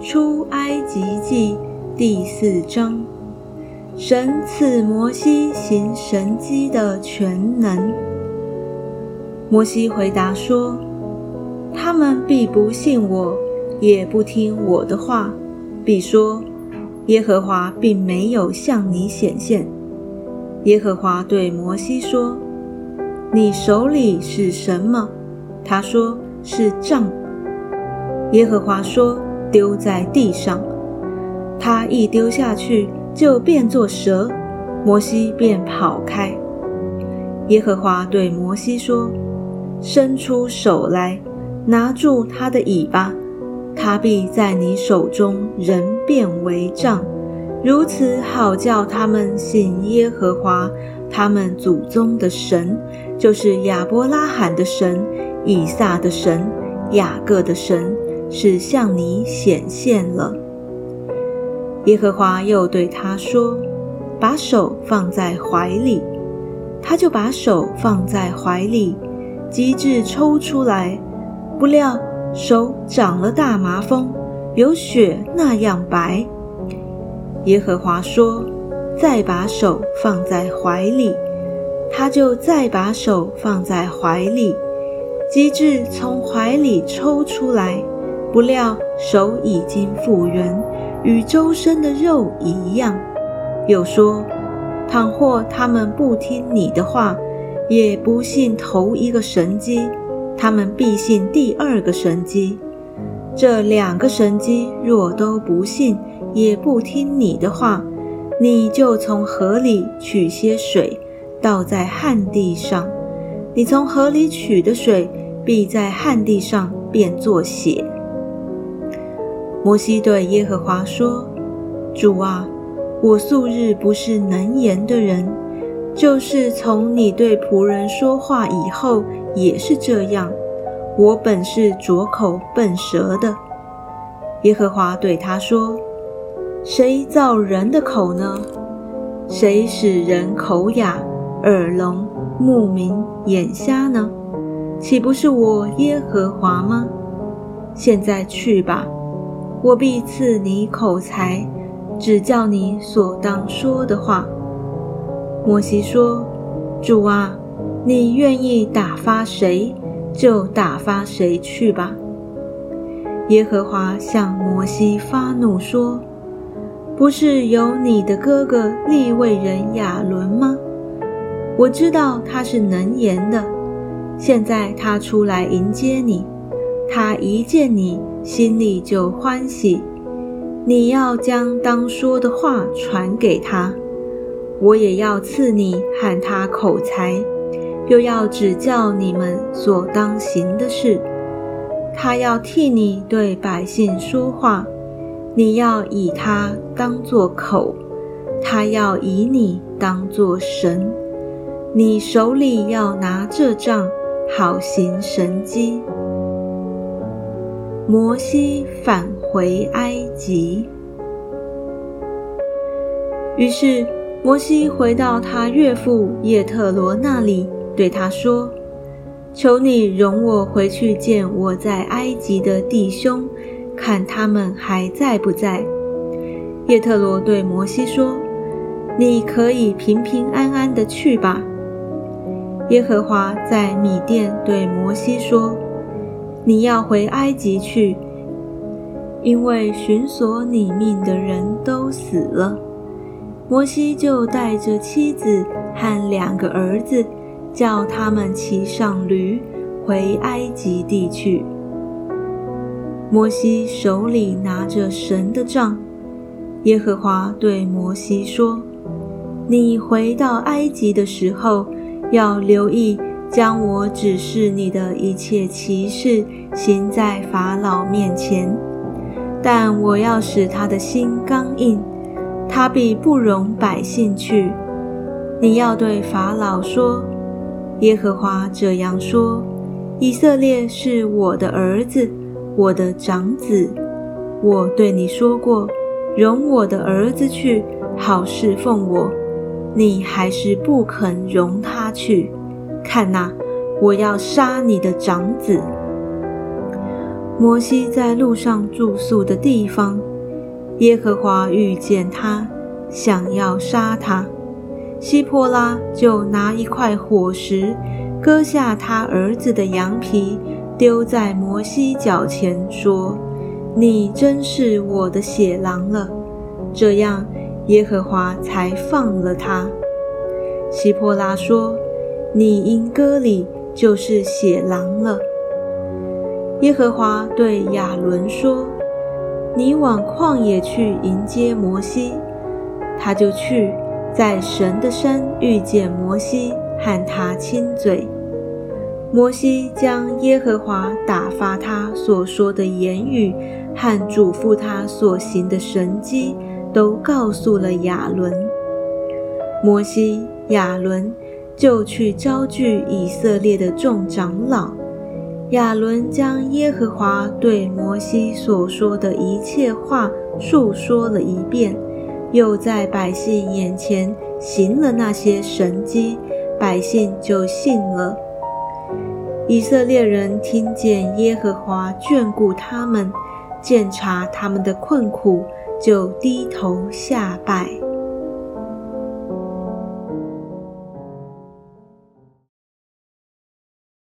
出埃及记第四章，神赐摩西行神迹的全能。摩西回答说：“他们必不信我，也不听我的话，必说耶和华并没有向你显现。”耶和华对摩西说：“你手里是什么？”他说：“是杖。”耶和华说：“丢在地上。”他一丢下去，就变作蛇，摩西便跑开。耶和华对摩西说：“伸出手来，拿住他的尾巴，他必在你手中人变为杖，如此好叫他们信耶和华他们祖宗的神，就是亚伯拉罕的神、以撒的神、雅各的神。”是向你显现了。耶和华又对他说：“把手放在怀里。”他就把手放在怀里，机智抽出来，不料手长了大麻风，有雪那样白。耶和华说：“再把手放在怀里。”他就再把手放在怀里，机智从怀里抽出来。不料手已经复原，与周身的肉一样。又说：倘或他们不听你的话，也不信头一个神机，他们必信第二个神机。这两个神机若都不信，也不听你的话，你就从河里取些水，倒在旱地上。你从河里取的水，必在旱地上变作血。摩西对耶和华说：“主啊，我素日不是能言的人，就是从你对仆人说话以后也是这样。我本是拙口笨舌的。”耶和华对他说：“谁造人的口呢？谁使人口哑、耳聋、目明、眼瞎呢？岂不是我耶和华吗？现在去吧。”我必赐你口才，指教你所当说的话。摩西说：“主啊，你愿意打发谁，就打发谁去吧。”耶和华向摩西发怒说：“不是有你的哥哥利未人亚伦吗？我知道他是能言的。现在他出来迎接你，他一见你。”心里就欢喜，你要将当说的话传给他，我也要赐你喊他口才，又要指教你们所当行的事。他要替你对百姓说话，你要以他当作口，他要以你当作神。你手里要拿这杖，好行神迹。摩西返回埃及，于是摩西回到他岳父叶特罗那里，对他说：“求你容我回去见我在埃及的弟兄，看他们还在不在。”叶特罗对摩西说：“你可以平平安安的去吧。”耶和华在米甸对摩西说。你要回埃及去，因为寻索你命的人都死了。摩西就带着妻子和两个儿子，叫他们骑上驴回埃及地去。摩西手里拿着神的杖，耶和华对摩西说：“你回到埃及的时候，要留意。”将我指示你的一切奇事行在法老面前，但我要使他的心刚硬，他必不容百姓去。你要对法老说：“耶和华这样说：以色列是我的儿子，我的长子。我对你说过，容我的儿子去，好侍奉我。你还是不肯容他去。”看呐，我要杀你的长子。摩西在路上住宿的地方，耶和华遇见他，想要杀他。希波拉就拿一块火石，割下他儿子的羊皮，丢在摩西脚前，说：“你真是我的血狼了。”这样，耶和华才放了他。希波拉说：“你因割礼，就是血狼了。”耶和华对亚伦说：“你往旷野去迎接摩西。”他就去。在神的山遇见摩西，和他亲嘴。摩西将耶和华打发他所说的言语和嘱咐他所行的神迹，都告诉了亚伦。摩西、亚伦就去招聚以色列的众长老。亚伦将耶和华对摩西所说的一切话述说了一遍。又在百姓眼前行了那些神迹，百姓就信了。以色列人听见耶和华眷顾他们，鉴察他们的困苦，就低头下拜。